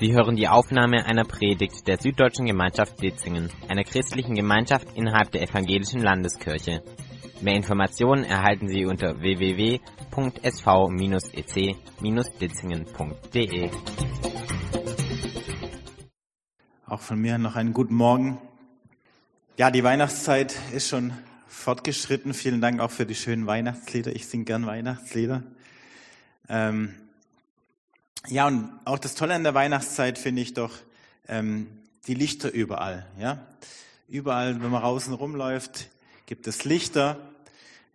Sie hören die Aufnahme einer Predigt der Süddeutschen Gemeinschaft Ditzingen, einer christlichen Gemeinschaft innerhalb der Evangelischen Landeskirche. Mehr Informationen erhalten Sie unter www.sv-ec-ditzingen.de. Auch von mir noch einen guten Morgen. Ja, die Weihnachtszeit ist schon fortgeschritten. Vielen Dank auch für die schönen Weihnachtslieder. Ich singe gern Weihnachtslieder. Ähm, ja, und auch das Tolle an der Weihnachtszeit finde ich doch ähm, die Lichter überall. Ja, überall, wenn man draußen rumläuft, gibt es Lichter.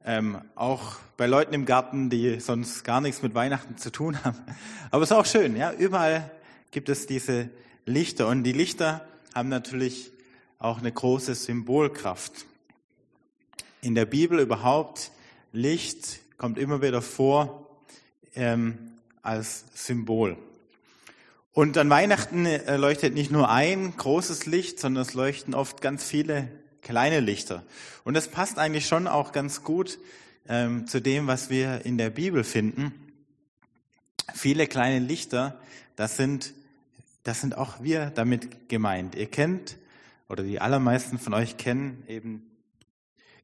Ähm, auch bei Leuten im Garten, die sonst gar nichts mit Weihnachten zu tun haben. Aber es ist auch schön. Ja, überall gibt es diese Lichter und die Lichter haben natürlich auch eine große Symbolkraft. In der Bibel überhaupt Licht kommt immer wieder vor. Ähm, als Symbol. Und an Weihnachten äh, leuchtet nicht nur ein großes Licht, sondern es leuchten oft ganz viele kleine Lichter. Und das passt eigentlich schon auch ganz gut ähm, zu dem, was wir in der Bibel finden. Viele kleine Lichter, das sind, das sind auch wir damit gemeint. Ihr kennt, oder die allermeisten von euch kennen eben,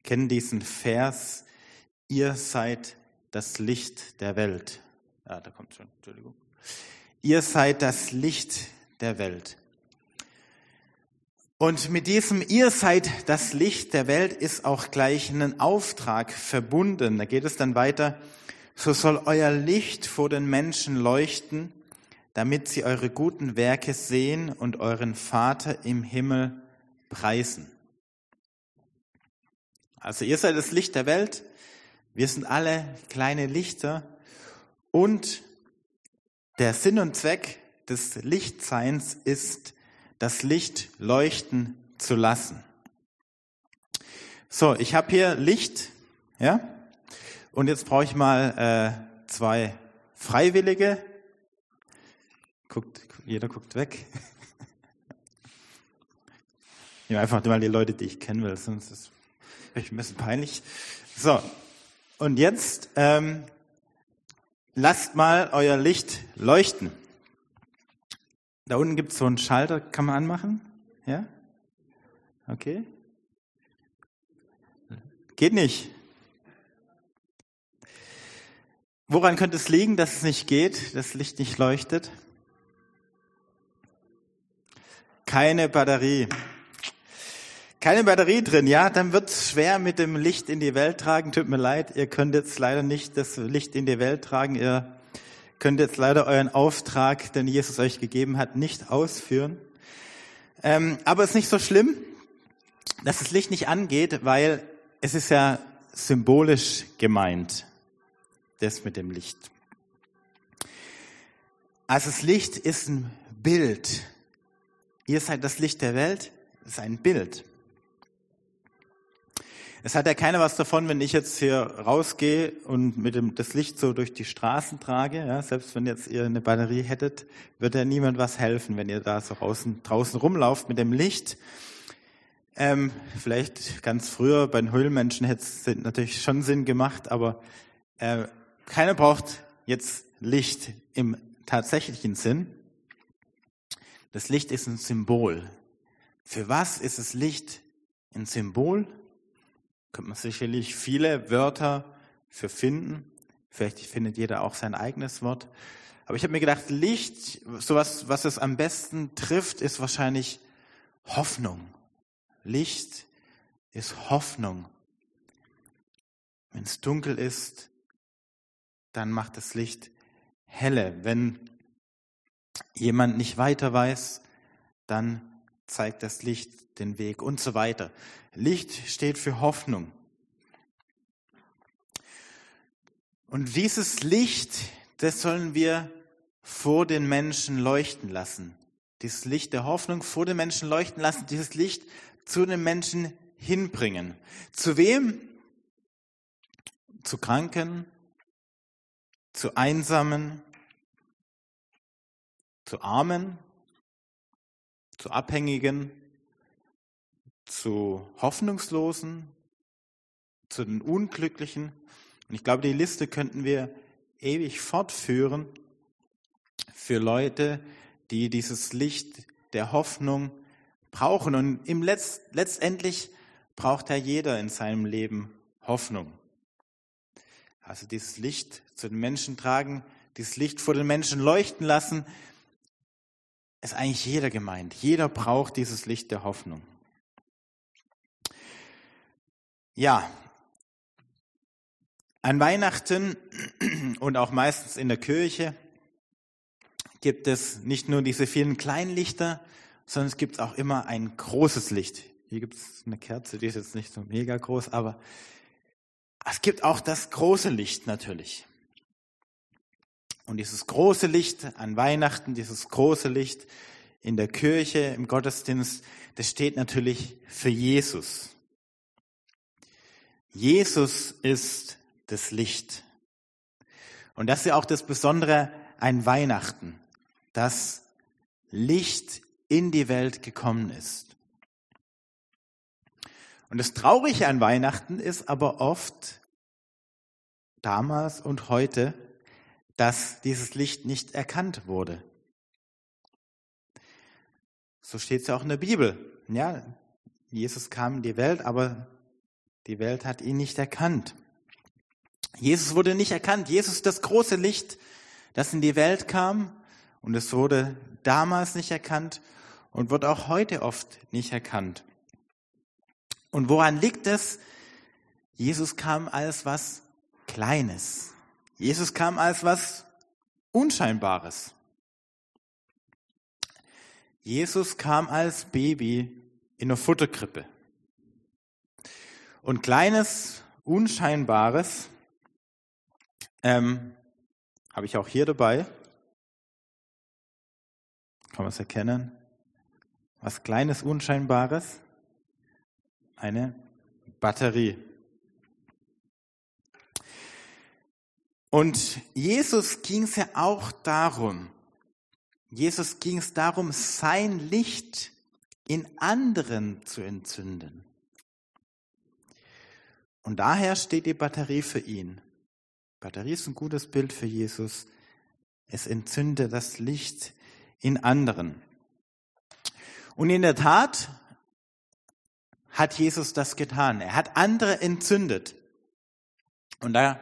kennen diesen Vers, ihr seid das Licht der Welt. Ja, da kommt schon, Entschuldigung. Ihr seid das Licht der Welt. Und mit diesem Ihr seid das Licht der Welt ist auch gleich ein Auftrag verbunden. Da geht es dann weiter. So soll euer Licht vor den Menschen leuchten, damit sie eure guten Werke sehen und euren Vater im Himmel preisen. Also ihr seid das Licht der Welt. Wir sind alle kleine Lichter und der Sinn und Zweck des Lichtseins ist, das Licht leuchten zu lassen. So, ich habe hier Licht, ja, und jetzt brauche ich mal äh, zwei Freiwillige. Guckt, jeder guckt weg. Ich einfach mal die Leute, die ich kennen will, sonst ist es ein bisschen peinlich. So, und jetzt ähm, lasst mal euer Licht leuchten. Da unten gibt es so einen Schalter, kann man anmachen? Ja? Okay. Geht nicht. Woran könnte es liegen, dass es nicht geht, das Licht nicht leuchtet? Keine Batterie keine Batterie drin, ja, dann wird's schwer mit dem Licht in die Welt tragen. Tut mir leid, ihr könnt jetzt leider nicht das Licht in die Welt tragen. Ihr könnt jetzt leider euren Auftrag, den Jesus euch gegeben hat, nicht ausführen. Ähm, aber es ist nicht so schlimm, dass das Licht nicht angeht, weil es ist ja symbolisch gemeint, das mit dem Licht. Also das Licht ist ein Bild. Ihr seid das Licht der Welt, ist ein Bild. Es hat ja keiner was davon, wenn ich jetzt hier rausgehe und mit dem, das Licht so durch die Straßen trage. Ja, selbst wenn jetzt ihr eine Batterie hättet, wird ja niemand was helfen, wenn ihr da so draußen, draußen rumlauft mit dem Licht. Ähm, vielleicht ganz früher bei den Höhlenmenschen hätte es natürlich schon Sinn gemacht, aber äh, keiner braucht jetzt Licht im tatsächlichen Sinn. Das Licht ist ein Symbol. Für was ist das Licht ein Symbol? Könnte man sicherlich viele Wörter für finden. Vielleicht findet jeder auch sein eigenes Wort. Aber ich habe mir gedacht, Licht, sowas, was es am besten trifft, ist wahrscheinlich Hoffnung. Licht ist Hoffnung. Wenn es dunkel ist, dann macht das Licht helle. Wenn jemand nicht weiter weiß, dann zeigt das Licht den Weg und so weiter. Licht steht für Hoffnung. Und dieses Licht, das sollen wir vor den Menschen leuchten lassen. Dieses Licht der Hoffnung vor den Menschen leuchten lassen, dieses Licht zu den Menschen hinbringen. Zu wem? Zu Kranken, zu Einsamen, zu Armen, zu Abhängigen, zu Hoffnungslosen, zu den Unglücklichen. Und ich glaube, die Liste könnten wir ewig fortführen für Leute, die dieses Licht der Hoffnung brauchen. Und im Letz letztendlich braucht ja jeder in seinem Leben Hoffnung. Also dieses Licht zu den Menschen tragen, dieses Licht vor den Menschen leuchten lassen, ist eigentlich jeder gemeint. Jeder braucht dieses Licht der Hoffnung. Ja, an Weihnachten und auch meistens in der Kirche gibt es nicht nur diese vielen kleinen Lichter, sondern es gibt auch immer ein großes Licht. Hier gibt es eine Kerze, die ist jetzt nicht so mega groß, aber es gibt auch das große Licht natürlich. Und dieses große Licht an Weihnachten, dieses große Licht in der Kirche, im Gottesdienst, das steht natürlich für Jesus. Jesus ist das Licht. Und das ist ja auch das Besondere an Weihnachten, dass Licht in die Welt gekommen ist. Und das Traurige an Weihnachten ist aber oft, damals und heute, dass dieses Licht nicht erkannt wurde. So steht es ja auch in der Bibel. Ja, Jesus kam in die Welt, aber die Welt hat ihn nicht erkannt. Jesus wurde nicht erkannt. Jesus ist das große Licht, das in die Welt kam und es wurde damals nicht erkannt und wird auch heute oft nicht erkannt. Und woran liegt es? Jesus kam als was Kleines. Jesus kam als was Unscheinbares. Jesus kam als Baby in einer Futterkrippe. Und kleines, unscheinbares ähm, habe ich auch hier dabei. Kann man es erkennen? Was kleines, unscheinbares? Eine Batterie. Und Jesus ging es ja auch darum, Jesus ging es darum, sein Licht in anderen zu entzünden. Und daher steht die Batterie für ihn. Batterie ist ein gutes Bild für Jesus. Es entzündet das Licht in anderen. Und in der Tat hat Jesus das getan. Er hat andere entzündet. Und da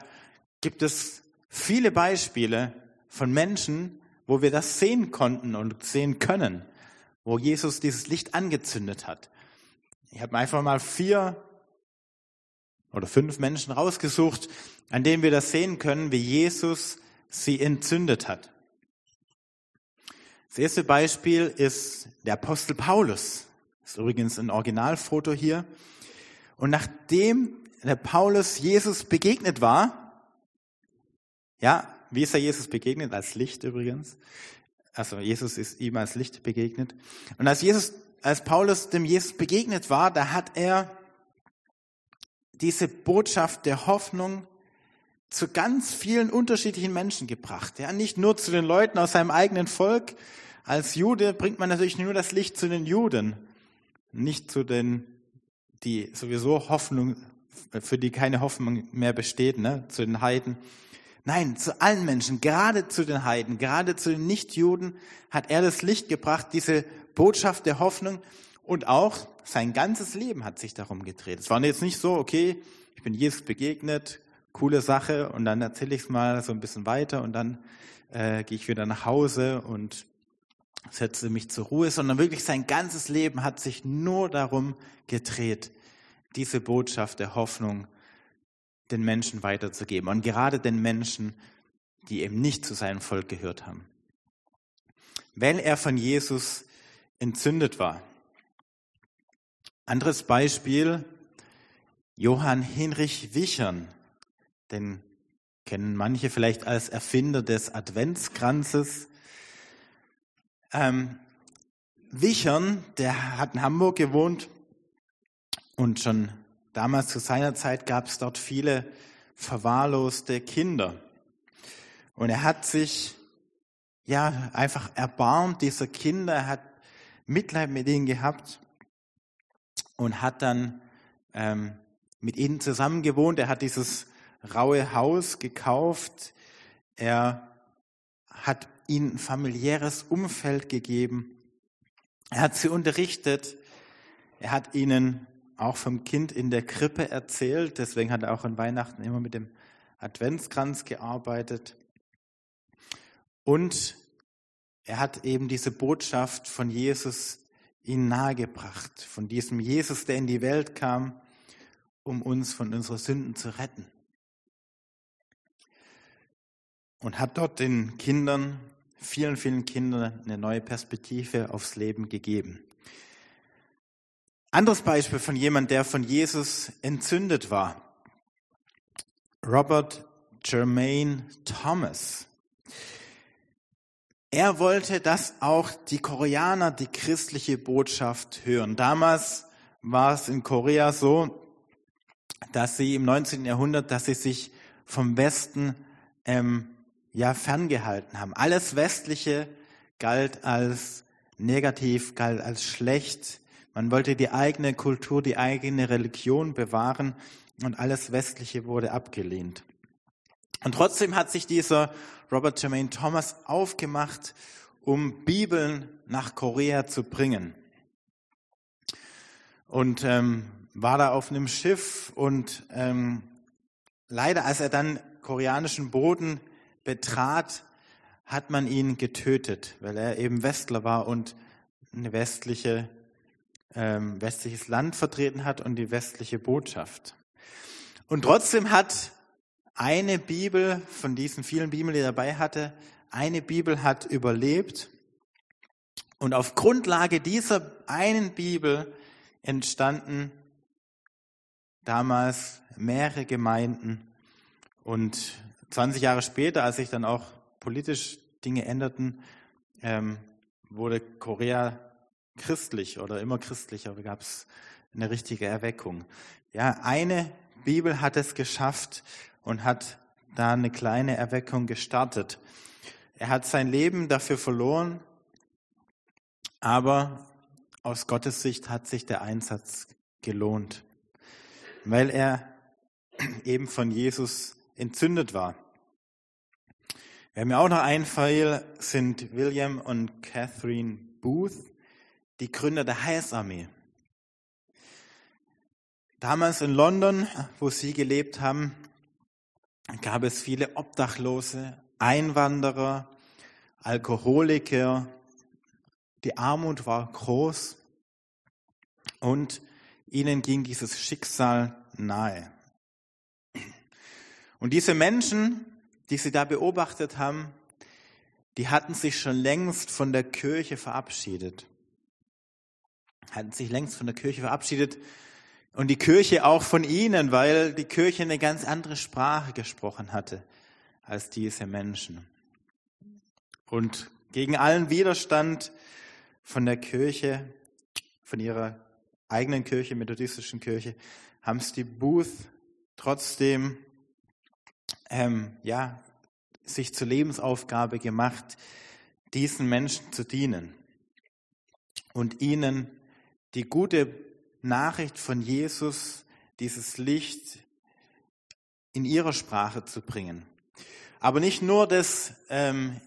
gibt es viele Beispiele von Menschen, wo wir das sehen konnten und sehen können, wo Jesus dieses Licht angezündet hat. Ich habe einfach mal vier oder fünf Menschen rausgesucht, an denen wir das sehen können, wie Jesus sie entzündet hat. Das erste Beispiel ist der Apostel Paulus. Das ist übrigens ein Originalfoto hier. Und nachdem der Paulus Jesus begegnet war, ja, wie ist er Jesus begegnet? Als Licht übrigens. Also Jesus ist ihm als Licht begegnet. Und als Jesus, als Paulus dem Jesus begegnet war, da hat er diese Botschaft der Hoffnung zu ganz vielen unterschiedlichen Menschen gebracht. Ja, nicht nur zu den Leuten aus seinem eigenen Volk. Als Jude bringt man natürlich nur das Licht zu den Juden, nicht zu den, die sowieso Hoffnung, für die keine Hoffnung mehr besteht, ne, zu den Heiden. Nein, zu allen Menschen, gerade zu den Heiden, gerade zu den Nichtjuden hat er das Licht gebracht, diese Botschaft der Hoffnung und auch sein ganzes Leben hat sich darum gedreht. Es war jetzt nicht so, okay, ich bin Jesus begegnet, coole Sache und dann erzähle ich es mal so ein bisschen weiter und dann äh, gehe ich wieder nach Hause und setze mich zur Ruhe, sondern wirklich sein ganzes Leben hat sich nur darum gedreht, diese Botschaft der Hoffnung den Menschen weiterzugeben. Und gerade den Menschen, die eben nicht zu seinem Volk gehört haben. Weil er von Jesus entzündet war. Anderes Beispiel, Johann Hinrich Wichern, den kennen manche vielleicht als Erfinder des Adventskranzes. Ähm, Wichern, der hat in Hamburg gewohnt und schon Damals zu seiner Zeit gab es dort viele verwahrloste Kinder. Und er hat sich ja einfach erbarmt dieser Kinder, er hat Mitleid mit ihnen gehabt und hat dann ähm, mit ihnen zusammen gewohnt. Er hat dieses raue Haus gekauft. Er hat ihnen ein familiäres Umfeld gegeben. Er hat sie unterrichtet. Er hat ihnen auch vom Kind in der Krippe erzählt. Deswegen hat er auch an Weihnachten immer mit dem Adventskranz gearbeitet. Und er hat eben diese Botschaft von Jesus ihnen nahegebracht, von diesem Jesus, der in die Welt kam, um uns von unseren Sünden zu retten. Und hat dort den Kindern, vielen, vielen Kindern, eine neue Perspektive aufs Leben gegeben. Anderes Beispiel von jemand, der von Jesus entzündet war. Robert Germain Thomas. Er wollte, dass auch die Koreaner die christliche Botschaft hören. Damals war es in Korea so, dass sie im 19. Jahrhundert, dass sie sich vom Westen ähm, ja ferngehalten haben. Alles Westliche galt als negativ, galt als schlecht. Man wollte die eigene Kultur, die eigene Religion bewahren und alles Westliche wurde abgelehnt. Und trotzdem hat sich dieser Robert Jermaine Thomas aufgemacht, um Bibeln nach Korea zu bringen. Und ähm, war da auf einem Schiff und ähm, leider, als er dann koreanischen Boden betrat, hat man ihn getötet, weil er eben Westler war und ein westliche, ähm, westliches Land vertreten hat und die westliche Botschaft. Und trotzdem hat eine Bibel von diesen vielen Bibeln, die er dabei hatte, eine Bibel hat überlebt. Und auf Grundlage dieser einen Bibel entstanden damals mehrere Gemeinden. Und 20 Jahre später, als sich dann auch politisch Dinge änderten, ähm, wurde Korea christlich oder immer christlicher. Gab es eine richtige Erweckung. Ja, eine Bibel hat es geschafft und hat da eine kleine Erweckung gestartet. Er hat sein Leben dafür verloren, aber aus Gottes Sicht hat sich der Einsatz gelohnt, weil er eben von Jesus entzündet war. Wer mir auch noch einfällt, sind William und Catherine Booth, die Gründer der Heilsarmee. Damals in London, wo sie gelebt haben, gab es viele Obdachlose, Einwanderer, Alkoholiker. Die Armut war groß und ihnen ging dieses Schicksal nahe. Und diese Menschen, die sie da beobachtet haben, die hatten sich schon längst von der Kirche verabschiedet. Hatten sich längst von der Kirche verabschiedet und die Kirche auch von ihnen, weil die Kirche eine ganz andere Sprache gesprochen hatte als diese Menschen. Und gegen allen Widerstand von der Kirche, von ihrer eigenen Kirche, methodistischen Kirche, haben es die Booth trotzdem ähm, ja, sich zur Lebensaufgabe gemacht, diesen Menschen zu dienen und ihnen die gute Nachricht von Jesus, dieses Licht in ihrer Sprache zu bringen. Aber nicht nur das, ähm,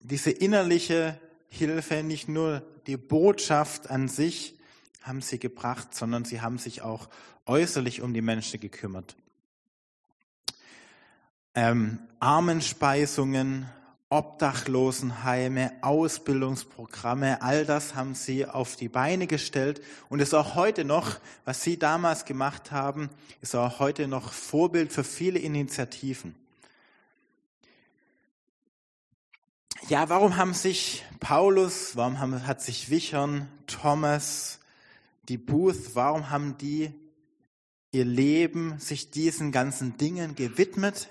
diese innerliche Hilfe, nicht nur die Botschaft an sich haben sie gebracht, sondern sie haben sich auch äußerlich um die Menschen gekümmert. Ähm, Armenspeisungen, Obdachlosenheime, Ausbildungsprogramme, all das haben sie auf die Beine gestellt und ist auch heute noch, was sie damals gemacht haben, ist auch heute noch Vorbild für viele Initiativen. Ja, warum haben sich Paulus, warum haben, hat sich Wichern, Thomas, die Booth, warum haben die ihr Leben sich diesen ganzen Dingen gewidmet?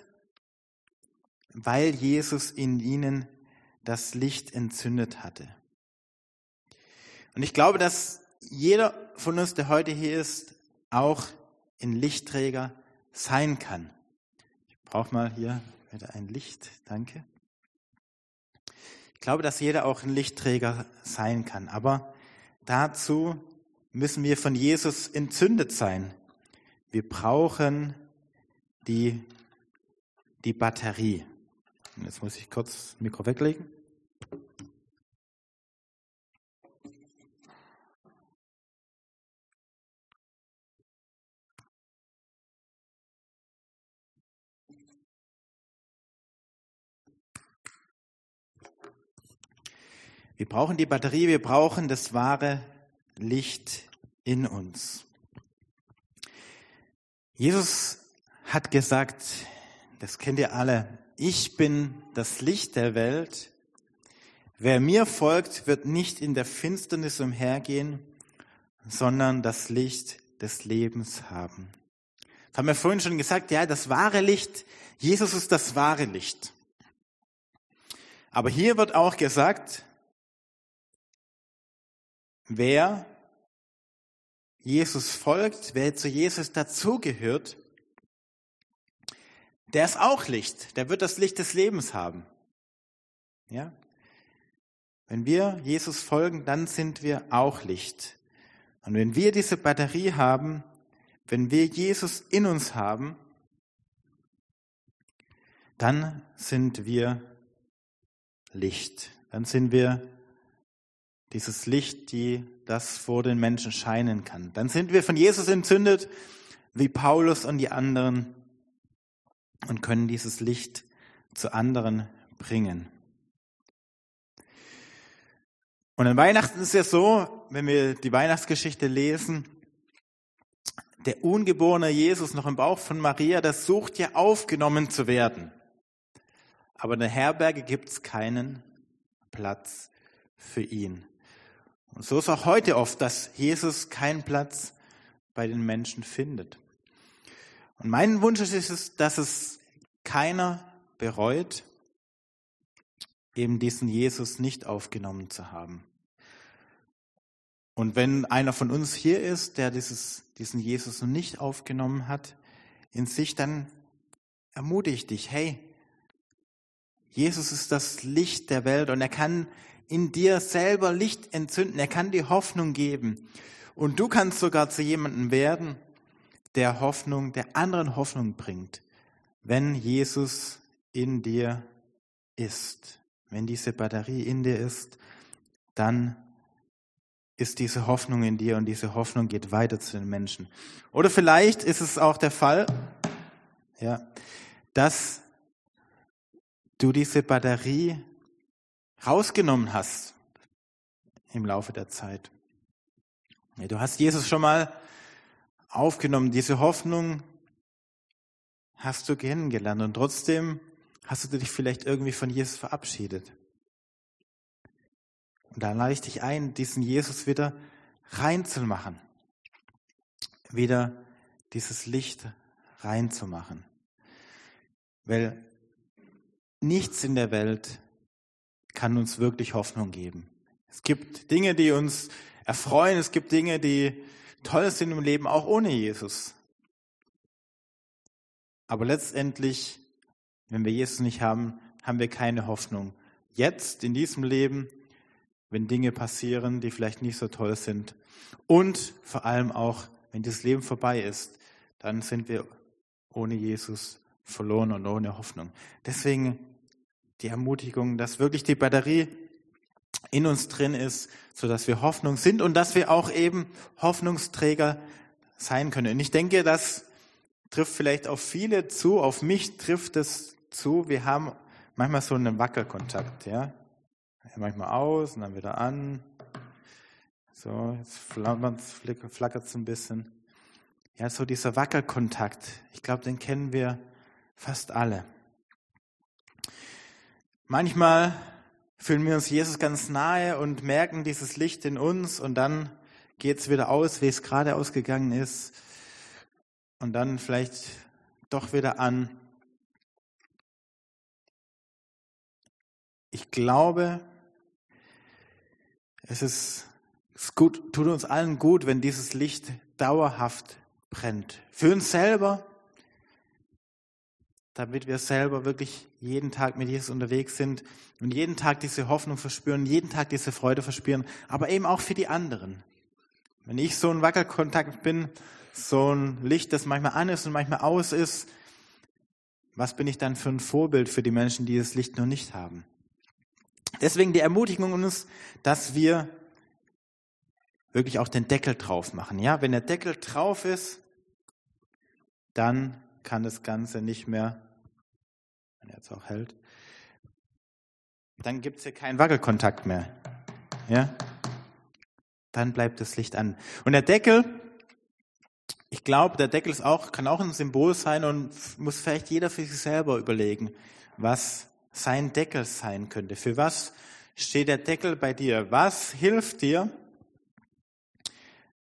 Weil Jesus in ihnen das Licht entzündet hatte. Und ich glaube, dass jeder von uns, der heute hier ist, auch ein Lichtträger sein kann. Ich brauche mal hier wieder ein Licht, danke. Ich glaube, dass jeder auch ein Lichtträger sein kann, aber dazu müssen wir von Jesus entzündet sein. Wir brauchen die, die Batterie. Jetzt muss ich kurz das Mikro weglegen. Wir brauchen die Batterie, wir brauchen das wahre Licht in uns. Jesus hat gesagt, das kennt ihr alle, ich bin das Licht der Welt. Wer mir folgt, wird nicht in der Finsternis umhergehen, sondern das Licht des Lebens haben. Das haben wir vorhin schon gesagt, ja, das wahre Licht, Jesus ist das wahre Licht. Aber hier wird auch gesagt, wer Jesus folgt, wer zu Jesus dazugehört, der ist auch Licht, der wird das Licht des Lebens haben. Ja? Wenn wir Jesus folgen, dann sind wir auch Licht. Und wenn wir diese Batterie haben, wenn wir Jesus in uns haben, dann sind wir Licht. Dann sind wir dieses Licht, die das vor den Menschen scheinen kann. Dann sind wir von Jesus entzündet, wie Paulus und die anderen, und können dieses Licht zu anderen bringen. Und an Weihnachten ist es ja so, wenn wir die Weihnachtsgeschichte lesen, der ungeborene Jesus noch im Bauch von Maria, das sucht ja aufgenommen zu werden. Aber in der Herberge gibt es keinen Platz für ihn. Und so ist auch heute oft, dass Jesus keinen Platz bei den Menschen findet. Und mein Wunsch ist es, dass es keiner bereut, eben diesen Jesus nicht aufgenommen zu haben. Und wenn einer von uns hier ist, der dieses, diesen Jesus noch nicht aufgenommen hat in sich, dann ermutige ich dich, hey, Jesus ist das Licht der Welt und er kann in dir selber Licht entzünden, er kann dir Hoffnung geben. Und du kannst sogar zu jemandem werden, der Hoffnung, der anderen Hoffnung bringt, wenn Jesus in dir ist. Wenn diese Batterie in dir ist, dann ist diese Hoffnung in dir und diese Hoffnung geht weiter zu den Menschen. Oder vielleicht ist es auch der Fall, ja, dass du diese Batterie rausgenommen hast im Laufe der Zeit. Du hast Jesus schon mal aufgenommen, diese Hoffnung hast du kennengelernt und trotzdem hast du dich vielleicht irgendwie von Jesus verabschiedet. Und da lade ich dich ein, diesen Jesus wieder reinzumachen, wieder dieses Licht reinzumachen. Weil nichts in der Welt kann uns wirklich Hoffnung geben. Es gibt Dinge, die uns erfreuen, es gibt Dinge, die toll sind im Leben, auch ohne Jesus. Aber letztendlich, wenn wir Jesus nicht haben, haben wir keine Hoffnung. Jetzt, in diesem Leben, wenn Dinge passieren, die vielleicht nicht so toll sind. Und vor allem auch, wenn das Leben vorbei ist, dann sind wir ohne Jesus verloren und ohne Hoffnung. Deswegen die Ermutigung, dass wirklich die Batterie in uns drin ist, so dass wir Hoffnung sind und dass wir auch eben Hoffnungsträger sein können. Und ich denke, das trifft vielleicht auf viele zu, auf mich trifft es zu. Wir haben manchmal so einen Wackelkontakt, ja. Manchmal aus und dann wieder an. So, jetzt flackert es ein bisschen. Ja, so dieser Wackelkontakt. Ich glaube, den kennen wir fast alle. Manchmal fühlen wir uns Jesus ganz nahe und merken dieses Licht in uns und dann geht es wieder aus, wie es gerade ausgegangen ist und dann vielleicht doch wieder an. Ich glaube, es ist, es gut, tut uns allen gut, wenn dieses Licht dauerhaft brennt. Für uns selber, damit wir selber wirklich jeden Tag mit Jesus unterwegs sind und jeden Tag diese Hoffnung verspüren, jeden Tag diese Freude verspüren, aber eben auch für die anderen. Wenn ich so ein Wackelkontakt bin, so ein Licht, das manchmal an ist und manchmal aus ist, was bin ich dann für ein Vorbild für die Menschen, die das Licht noch nicht haben? Deswegen die Ermutigung uns, dass wir wirklich auch den Deckel drauf machen. Ja, wenn der Deckel drauf ist, dann kann das Ganze nicht mehr, wenn er jetzt auch hält, dann gibt es hier keinen Wackelkontakt mehr. Ja? Dann bleibt das Licht an. Und der Deckel, ich glaube, der Deckel ist auch, kann auch ein Symbol sein und muss vielleicht jeder für sich selber überlegen, was sein Deckel sein könnte. Für was steht der Deckel bei dir? Was hilft dir,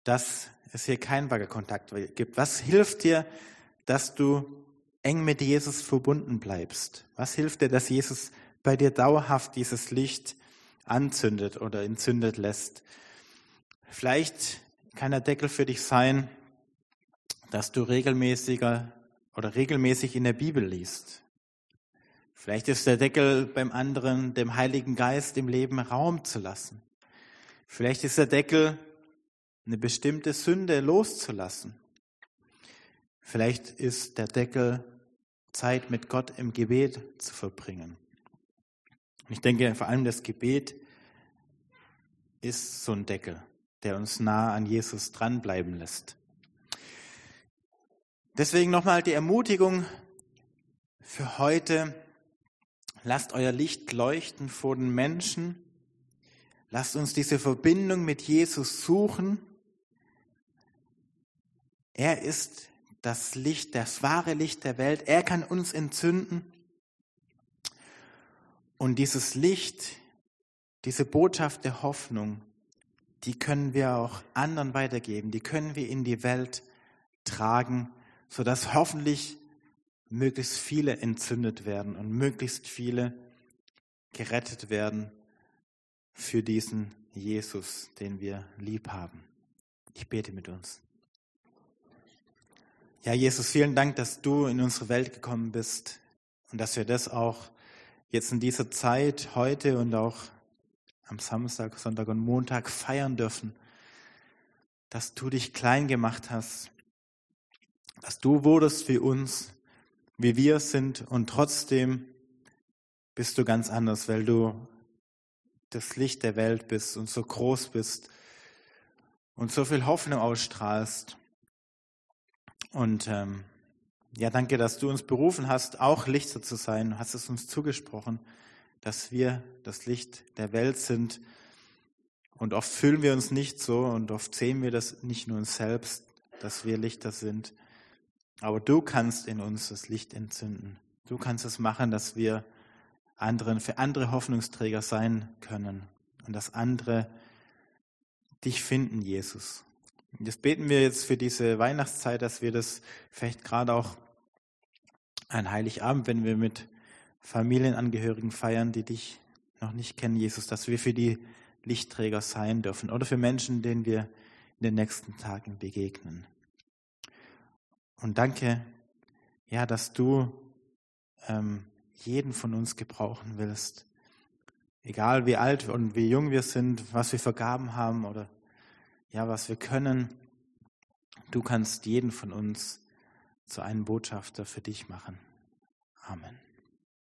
dass es hier keinen Wackelkontakt gibt? Was hilft dir, dass du eng mit Jesus verbunden bleibst? Was hilft dir, dass Jesus bei dir dauerhaft dieses Licht anzündet oder entzündet lässt? Vielleicht kann der Deckel für dich sein, dass du regelmäßiger oder regelmäßig in der Bibel liest. Vielleicht ist der Deckel beim anderen, dem Heiligen Geist im Leben Raum zu lassen. Vielleicht ist der Deckel, eine bestimmte Sünde loszulassen. Vielleicht ist der Deckel, Zeit mit Gott im Gebet zu verbringen. Ich denke, vor allem das Gebet ist so ein Deckel, der uns nah an Jesus dranbleiben lässt. Deswegen nochmal die Ermutigung für heute. Lasst euer Licht leuchten vor den Menschen. Lasst uns diese Verbindung mit Jesus suchen. Er ist das Licht, das wahre Licht der Welt. Er kann uns entzünden. Und dieses Licht, diese Botschaft der Hoffnung, die können wir auch anderen weitergeben, die können wir in die Welt tragen, sodass hoffentlich möglichst viele entzündet werden und möglichst viele gerettet werden für diesen Jesus, den wir lieb haben. Ich bete mit uns. Ja, Jesus, vielen Dank, dass du in unsere Welt gekommen bist und dass wir das auch jetzt in dieser Zeit, heute und auch am Samstag, Sonntag und Montag feiern dürfen, dass du dich klein gemacht hast, dass du wurdest wie uns, wie wir sind und trotzdem bist du ganz anders, weil du das Licht der Welt bist und so groß bist und so viel Hoffnung ausstrahlst. Und ähm, ja, danke, dass du uns berufen hast, auch Lichter zu sein. Du hast es uns zugesprochen, dass wir das Licht der Welt sind. Und oft fühlen wir uns nicht so und oft sehen wir das nicht nur uns selbst, dass wir Lichter sind. Aber du kannst in uns das Licht entzünden. Du kannst es machen, dass wir anderen, für andere Hoffnungsträger sein können und dass andere dich finden, Jesus. Das beten wir jetzt für diese Weihnachtszeit, dass wir das vielleicht gerade auch ein Heiligabend, wenn wir mit Familienangehörigen feiern, die dich noch nicht kennen, Jesus, dass wir für die Lichtträger sein dürfen oder für Menschen, denen wir in den nächsten Tagen begegnen. Und danke, ja, dass du ähm, jeden von uns gebrauchen willst. Egal wie alt und wie jung wir sind, was wir vergaben haben oder ja, was wir können. Du kannst jeden von uns zu einem Botschafter für dich machen. Amen.